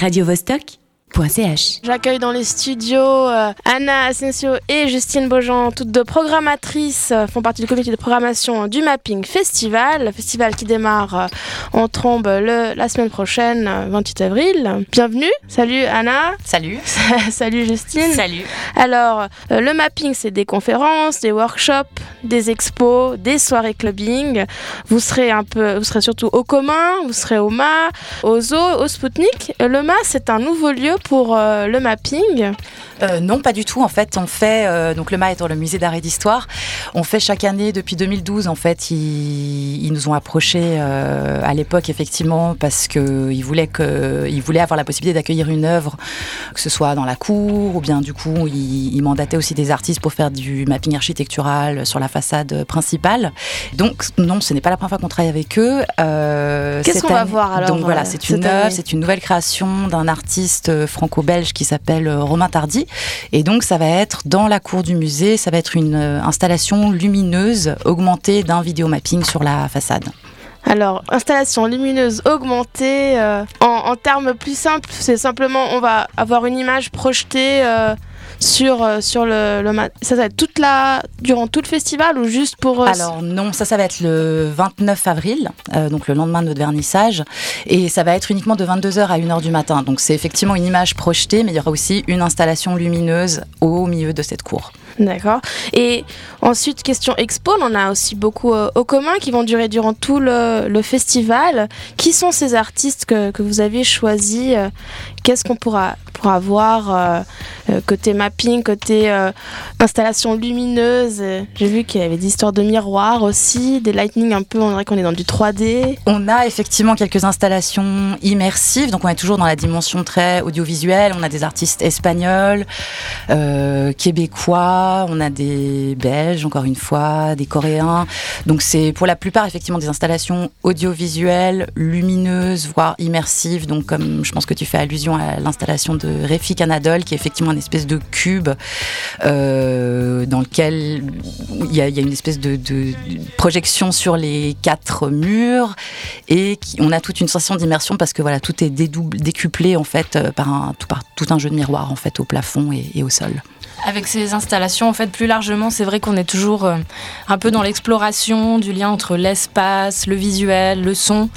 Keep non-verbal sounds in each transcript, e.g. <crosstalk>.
radiovostok.ch. J'accueille dans les studios euh, Anna Asensio et Justine Beaujean, toutes deux programmatrices, euh, font partie du comité de programmation du Mapping Festival, le festival qui démarre euh, en trombe le, la semaine prochaine, euh, 28 avril. Bienvenue, salut Anna, Salut. <laughs> salut Justine. Salut. Alors, le mapping, c'est des conférences, des workshops, des expos, des soirées clubbing. Vous serez un peu, vous serez surtout au commun, vous serez au MA, au Zoo, au Spoutnik. Le MA, c'est un nouveau lieu pour euh, le mapping? Euh, non, pas du tout. En fait, on fait euh, donc le MA étant le musée d'art et d'histoire. On fait chaque année depuis 2012. En fait, ils, ils nous ont approchés à l'époque effectivement parce que ils voulaient que ils voulaient avoir la possibilité d'accueillir une œuvre, que ce soit dans la cour ou bien du coup ils, ils mandataient aussi des artistes pour faire du mapping architectural sur la façade principale. Donc non, ce n'est pas la première fois qu'on travaille avec eux. Qu'est-ce qu'on va voir, alors, Donc voilà, c'est une œuvre, c'est une nouvelle création d'un artiste franco-belge qui s'appelle euh, Romain Tardy. Et donc, ça va être dans la cour du musée, ça va être une euh, installation lumineuse augmentée d'un vidéomapping sur la façade. Alors, installation lumineuse augmentée. euh, en, termes plus simples, c'est simplement, on va avoir une image projetée sur, euh, sur le, le Ça va être toute la, durant tout le festival ou juste pour. euh, Alors non, ça, ça va être le 29 avril, euh, donc le lendemain de notre vernissage. Et ça va être uniquement de 22h à 1h du matin. Donc c'est effectivement une image projetée, mais il y aura aussi une installation lumineuse au milieu de cette cour. D'accord. Et ensuite, question expo, on en a aussi beaucoup euh, au commun qui vont durer durant tout le, le festival. Qui sont ces artistes que, que vous avez choisis Qu'est-ce qu'on pourra, pourra voir euh, euh, côté mapping, côté euh, installation lumineuse J'ai vu qu'il y avait des histoires de miroirs aussi, des lightning un peu, on dirait qu'on est dans du 3D. On a effectivement quelques installations immersives, donc on est toujours dans la dimension très audiovisuelle. On a des artistes espagnols, euh, québécois, on a des belges, encore une fois, des coréens. Donc c'est pour la plupart effectivement des installations audiovisuelles, lumineuses, voire immersives. Donc comme je pense que tu fais allusion à l'installation de Réfi Canadol, qui est effectivement une espèce de cube euh, dans lequel il y, a, une espèce de, de- de projection sur les quatre murs et qui- on a toute une sensation d'immersion parce que voilà tout est décuplé en fait euh, par tout un jeu de miroirs en fait au plafond et, au sol. Avec ces installations, en fait, plus largement, c'est vrai qu'on est toujours euh, un peu dans l'exploration du lien entre l'espace, le visuel, le son,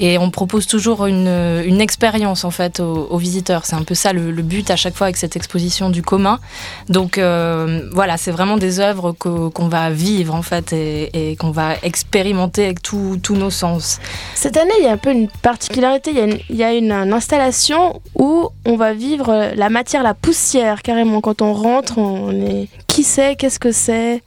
et on propose toujours une, une expérience en fait aux, aux visiteurs. C'est un peu ça le, but à chaque fois avec cette exposition du commun. Donc euh, voilà, c'est vraiment des œuvres qu'on va vivre en fait et, qu'on va expérimenter avec tous nos sens. Cette année, il y a un peu une particularité. Il y a une, une- installation où on va vivre la matière, la poussière, carrément. Quand on rentre, on est. Qui c'est Qu'est-ce que c'est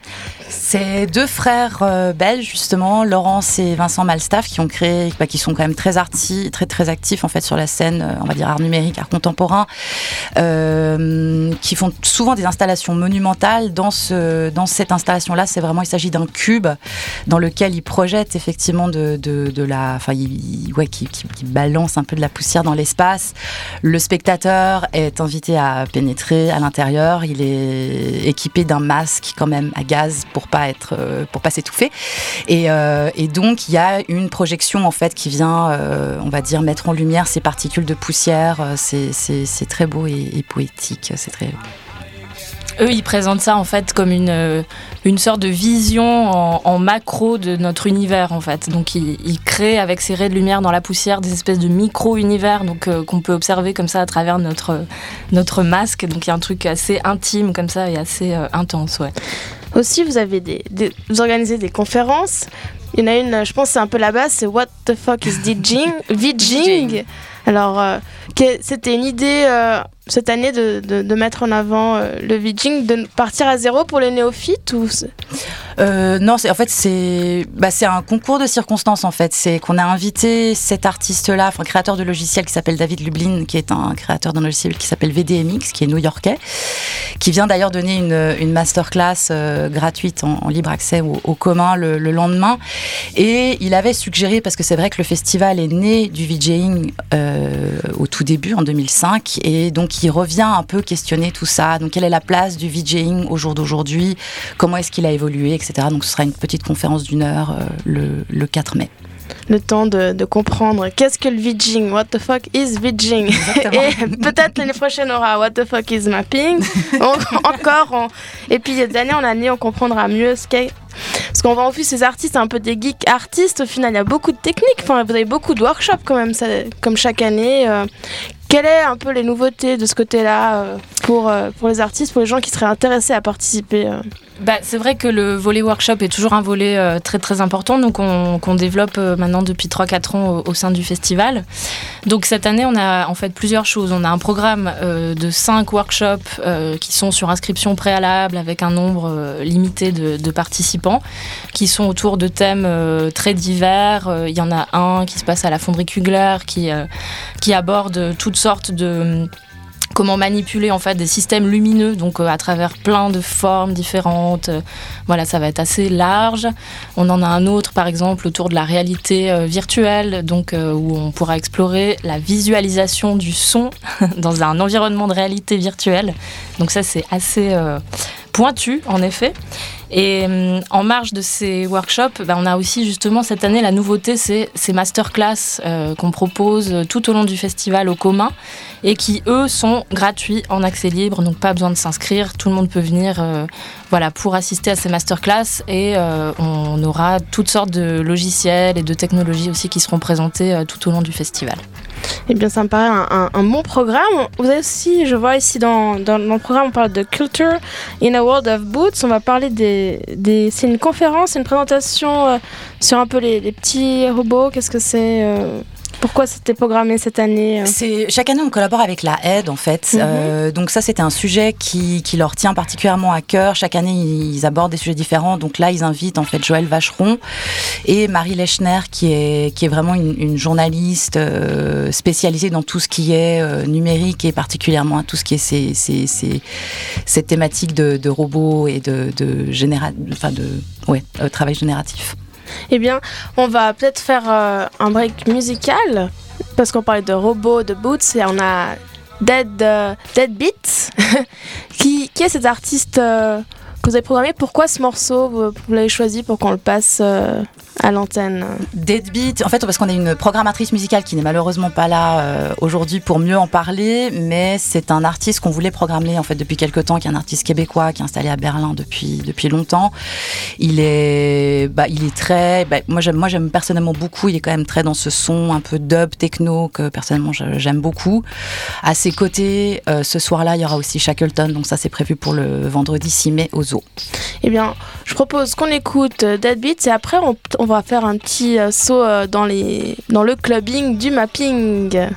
C'est deux frères euh, belges justement, Laurence et Vincent Malstaff, qui ont créé, bah, qui sont quand même très artis, très très actifs en fait sur la scène, euh, on va dire art numérique, art contemporain, euh, qui font souvent des installations monumentales. Dans ce, dans cette installation-là, c'est vraiment, il s'agit d'un cube dans lequel ils projettent effectivement de, la, enfin, ils- ouais, qui balance un peu de la poussière dans l'espace. Le spectateur est invité à pénétrer à l'intérieur. Il est équipé d'un masque quand même à gaz pour pas être, euh, pour pas s'étouffer. Et, euh, et donc il y a une projection en fait qui vient, euh, on va dire, mettre en lumière ces particules de poussière. C'est très beau et, et poétique. C'est très. Eux, ils présentent ça en fait comme une, euh, une sorte de vision en, en macro de notre univers en fait. Donc ils, ils créent avec ces raies de lumière dans la poussière des espèces de micro-univers donc euh, qu'on peut observer comme ça à travers notre, notre masque. Donc il y a un truc assez intime comme ça et assez euh, intense, ouais. Aussi, vous avez des, des- vous organisez des conférences. Il y en a une, je pense, c'est un peu la base, c'est What the fuck is DJing? <laughs> VJing. Alors, euh, c'était une idée cette année de, mettre en avant euh, le VJing, de partir à zéro pour les néophytes ou Euh, non, en fait c'est bah, c'est un concours de circonstances en fait. C'est qu'on a invité cet artiste-là, enfin créateur de logiciel qui s'appelle David Lublin, qui est un créateur d'un logiciel qui s'appelle VDMX, qui est new-yorkais, qui vient d'ailleurs donner une, masterclass euh, gratuite en, libre accès au, au commun le, le lendemain. Et il avait suggéré, parce que c'est vrai que le festival est né du VJing au tout début, en 2005, et donc il revient un peu questionner tout ça. Donc quelle est la place du VJing au jour d'aujourd'hui? Comment est-ce qu'il a évolué, etc. Donc ce sera une petite conférence d'une heure euh, le, le 4 mai. le temps de, de comprendre qu'est-ce que le vidging, what the fuck is vidging. Et peut-être l'année prochaine on aura what the fuck is mapping. encore, on... et puis d'année en année on comprendra mieux ce qu'est parce qu'on voit en plus ces artistes un peu des geeks artistes. Au final, il y a beaucoup de techniques. Enfin, vous avez beaucoup de workshops quand même, ça, comme chaque année. Euh, quelles sont un peu les nouveautés de ce côté-là euh, pour, euh, pour les artistes, pour les gens qui seraient intéressés à participer bah, c'est vrai que le volet workshop est toujours un volet euh, très très important, donc qu'on développe euh, maintenant depuis 3-4 ans au, sein du festival. Donc cette année, on a en fait plusieurs choses. On a un programme euh, de 5 workshops qui sont sur inscription préalable avec un nombre limité de, participants, qui sont autour de thèmes très divers. Il y en a un qui se passe à la fonderie Kugler, qui aborde toutes sortes de comment manipuler en fait des systèmes lumineux, donc euh, à travers plein de formes différentes. Euh, voilà, ça va être assez large. On en a un autre, par exemple, autour de la réalité euh, virtuelle, donc où on pourra explorer la visualisation du son <laughs> dans un environnement de réalité virtuelle. Donc ça, c'est assez pointu, en effet. Et euh, en marge de ces workshops, bah, on a aussi justement cette année la nouveauté, c'est ces masterclass euh, qu'on propose tout au long du festival au commun et qui eux sont gratuits en accès libre, donc pas besoin de s'inscrire, tout le monde peut venir euh, voilà, pour assister à ces masterclass et on aura toutes sortes de logiciels et de technologies aussi qui seront présentés tout au long du festival. Eh bien, ça me paraît un, bon programme. Vous avez aussi, je vois ici dans, dans, le programme, on parle de Culture in a World of Boots. On va parler des. des c'est une conférence, une présentation euh, sur un peu les, les petits robots. Qu'est-ce que c'est euh, pourquoi c'était programmé cette année euh C'est chaque année on collabore avec la aide en fait. Mhm. Euh, donc ça c'était un sujet qui, qui, leur tient particulièrement à cœur. Chaque année ils abordent des sujets différents. Donc là ils invitent en fait Joël Vacheron et Marie Lechner qui est qui est vraiment une, journaliste euh, spécialisée dans tout ce qui est numérique et particulièrement à tout ce qui est ces, ces, ces, thématiques de, de, robots et de, de, généra enfin de ouais, travail génératif. Eh bien, on va peut-être faire euh, un break musical parce qu'on parlait de robots, de boots et on a Dead, euh, Dead Beats <laughs> qui, qui est cet artiste euh, que vous avez programmé. Pourquoi ce morceau vous, l'avez choisi pour qu'on le passe à l'antenne Deadbeat, en fait, parce qu'on a une programmatrice musicale qui n'est malheureusement pas là euh, aujourd'hui pour mieux en parler, mais c'est un artiste qu'on voulait programmer en fait depuis quelques temps, qui est un artiste québécois qui est installé à Berlin depuis depuis longtemps. Il est, bah, il est très, bah, moi j'aime, moi j'aime personnellement beaucoup. Il est quand même très dans ce son un peu dub techno que personnellement j'aime beaucoup. À ses côtés, euh, ce soir-là, il y aura aussi Shackleton, donc ça c'est prévu pour le vendredi 6 mai au Zoo. Eh bien, je propose qu'on écoute Deadbeat et après on, va faire un petit euh, saut euh, dans le clubbing du mapping.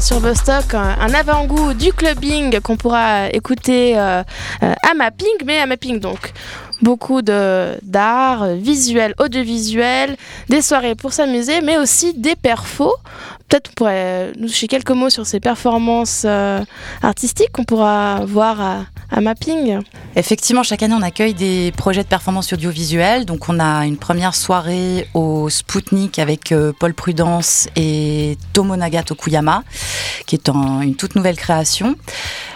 Sur Vostok un avant-goût du clubbing qu'on pourra écouter à Mapping, mais à Mapping donc beaucoup d'art visuel, audiovisuel, des soirées pour s'amuser, mais aussi des perfos. Peut-être on pourrait nous toucher quelques mots sur ces performances artistiques qu'on pourra voir à, à Mapping. Effectivement, chaque année, on accueille des projets de performance audiovisuelle. Donc, on a une première soirée au Spoutnik avec euh, Paul Prudence et Tomonaga Tokuyama, qui est une toute nouvelle création.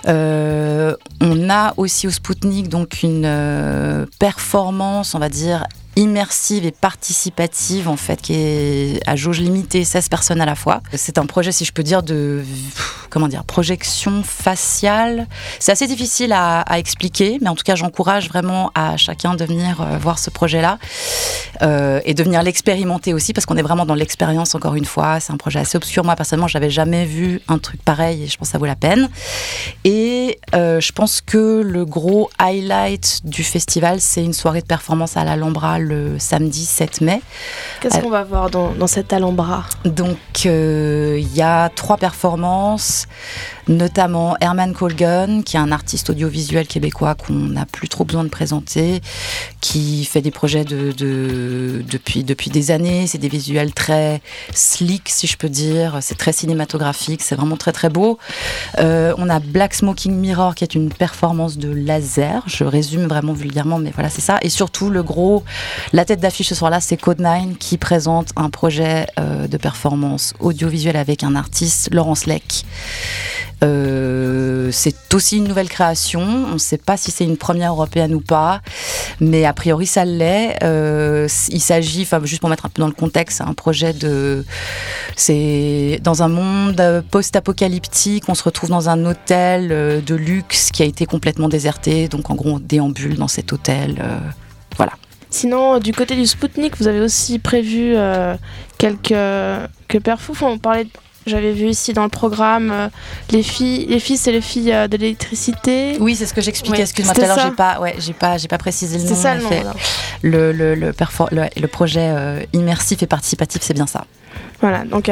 Euh, on a aussi au Spoutnik donc une euh, performance, on va dire, immersive et participative en fait qui est à jauge limitée 16 personnes à la fois. C'est un projet si je peux dire de comment dire projection faciale. C'est assez difficile à, expliquer mais en tout cas j'encourage vraiment à chacun de venir euh, voir ce projet là euh, et de venir l'expérimenter aussi parce qu'on est vraiment dans l'expérience encore une fois. C'est un projet assez obscur. Moi personnellement j'avais jamais vu un truc pareil et je pense que ça vaut la peine. Et euh, je pense que le gros highlight du festival c'est une soirée de performance à l'Alhambra le samedi 7 mai. Qu'est-ce qu'on va voir dans, dans cet Alhambra? Donc, euh, il y a trois performances notamment Herman Colgan, qui est un artiste audiovisuel québécois qu'on n'a plus trop besoin de présenter, qui fait des projets de, depuis, depuis des années. C'est des visuels très slick, si je peux dire. C'est très cinématographique, c'est vraiment très très beau. Euh, on a Black Smoking Mirror, qui est une performance de laser. Je résume vraiment vulgairement, mais voilà, c'est ça. Et surtout, le gros, la tête d'affiche ce soir-là, c'est Code9, qui présente un projet euh, de performance audiovisuelle avec un artiste, Laurence Leck. Euh, c'est aussi une nouvelle création. On ne sait pas si c'est une première européenne ou pas, mais a priori ça l'est. Euh, il s'agit, enfin juste pour mettre un peu dans le contexte, un projet de, dans un monde post-apocalyptique. On se retrouve dans un hôtel de luxe qui a été complètement déserté. Donc en gros, on déambule dans cet hôtel. voilà. Sinon, du côté du Spoutnik, vous avez aussi prévu quelques, quelques perfos. On parlait j'avais vu ici dans le programme euh, les filles, les fils et les filles euh, de l'électricité. Oui, c'est ce que j'expliquais. Excuse-moi, tout à l'heure, j'ai pas, ouais, j'ai pas, j'ai pas précisé le nom. C'est ça le nom. Le, le, le, le, projet euh, immersif et participatif, c'est bien ça. Voilà, donc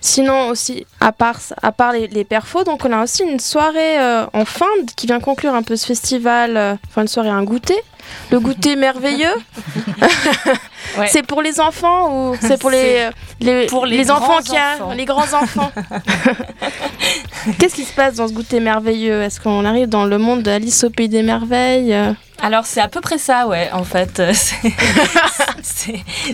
sinon aussi, à part, à part les, les, perfos, donc on a aussi une soirée en fin qui vient conclure un peu ce festival, enfin une soirée, un goûter, le goûter <laughs> merveilleux. <laughs> C'est pour les enfants ou c'est pour les, les, pour les, enfants qui a, les grands enfants <laughs> Qu'est-ce qui se passe dans ce goûter merveilleux? Est-ce qu'on arrive dans le monde d'Alice au pays des merveilles alors c'est à peu près ça, ouais, en fait. <laughs>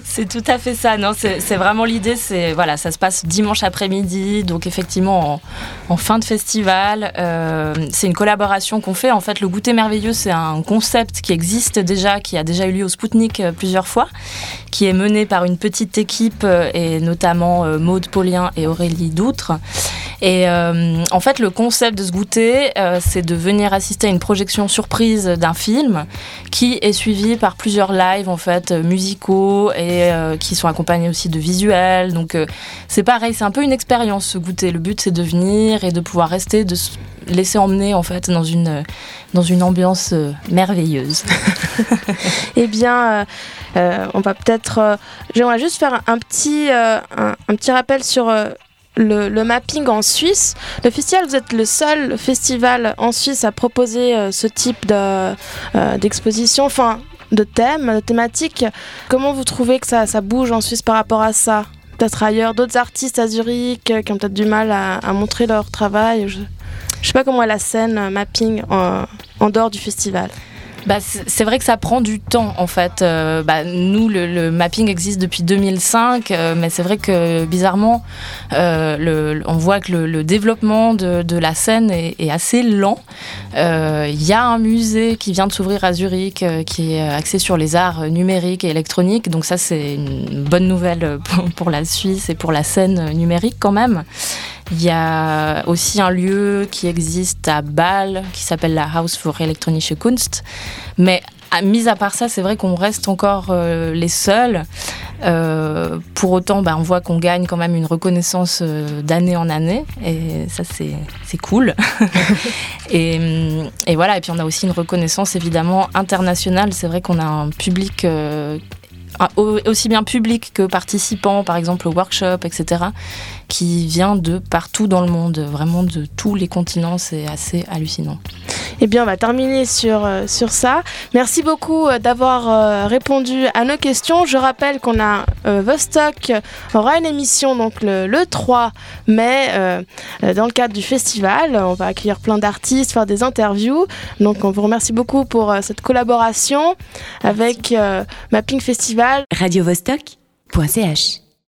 C'est tout à fait ça. Non, c'est vraiment l'idée. C'est voilà, ça se passe dimanche après-midi, donc effectivement en, fin de festival. Euh, c'est une collaboration qu'on fait. En fait, le goûter merveilleux, c'est un concept qui existe déjà, qui a déjà eu lieu au Spoutnik euh, plusieurs fois, qui est mené par une petite équipe euh, et notamment Maude Paulien et Aurélie Doutre. Et en fait, le concept de ce goûter, c'est de venir assister à une projection surprise d'un film qui est suivi par plusieurs lives en fait euh, musicaux et euh, qui sont accompagnés aussi de visuels. Donc euh, c'est pareil, c'est un peu une expérience ce goûter. Le but c'est de venir et de pouvoir rester, de se laisser emmener en fait dans une dans une ambiance merveilleuse. <laughs> eh bien, on va peut-être. J'aimerais juste faire un petit un, petit rappel sur le, mapping en Suisse. Le festival, vous êtes le seul festival en Suisse à proposer euh, ce type de, euh, d'exposition, enfin de thème, de thématique. Comment vous trouvez que ça, ça bouge en Suisse par rapport à ça? Peut-être ailleurs, d'autres artistes à Zurich euh, qui ont peut-être du mal à, montrer leur travail. Je ne sais pas comment est la scène mapping en dehors du festival bah, c'est vrai que ça prend du temps en fait. Euh, bah, nous, le, mapping existe depuis 2005, euh, mais c'est vrai que bizarrement, euh, le, on voit que le, développement de, de, la scène est, est assez lent. Il y a un musée qui vient de s'ouvrir à Zurich, qui est axé sur les arts numériques et électroniques. Donc ça, c'est une bonne nouvelle <laughs> pour, pour la Suisse et pour la scène numérique quand même. Il y a aussi un lieu qui existe à Bâle qui s'appelle la House for Elektronische Kunst. Mais mis à part ça, c'est vrai qu'on reste encore euh, les seuls. Euh, pour autant, bah, on voit qu'on gagne quand même une reconnaissance euh, d'année en année, et ça c'est cool. <laughs> et, voilà, et puis on a aussi une reconnaissance évidemment internationale. C'est vrai qu'on a un public aussi bien public que participants, par exemple au workshop, etc., qui vient de partout dans le monde, vraiment de tous les continents. C'est assez hallucinant. Eh bien, on va terminer sur, euh, sur ça. Merci beaucoup euh, d'avoir euh, répondu à nos questions. Je rappelle qu'on a Vostok aura une émission donc le, le 3 mai dans le cadre du festival. On va accueillir plein d'artistes, faire des interviews. Donc, on vous remercie beaucoup pour cette collaboration avec Mapping Festival. Radio Vostok.ch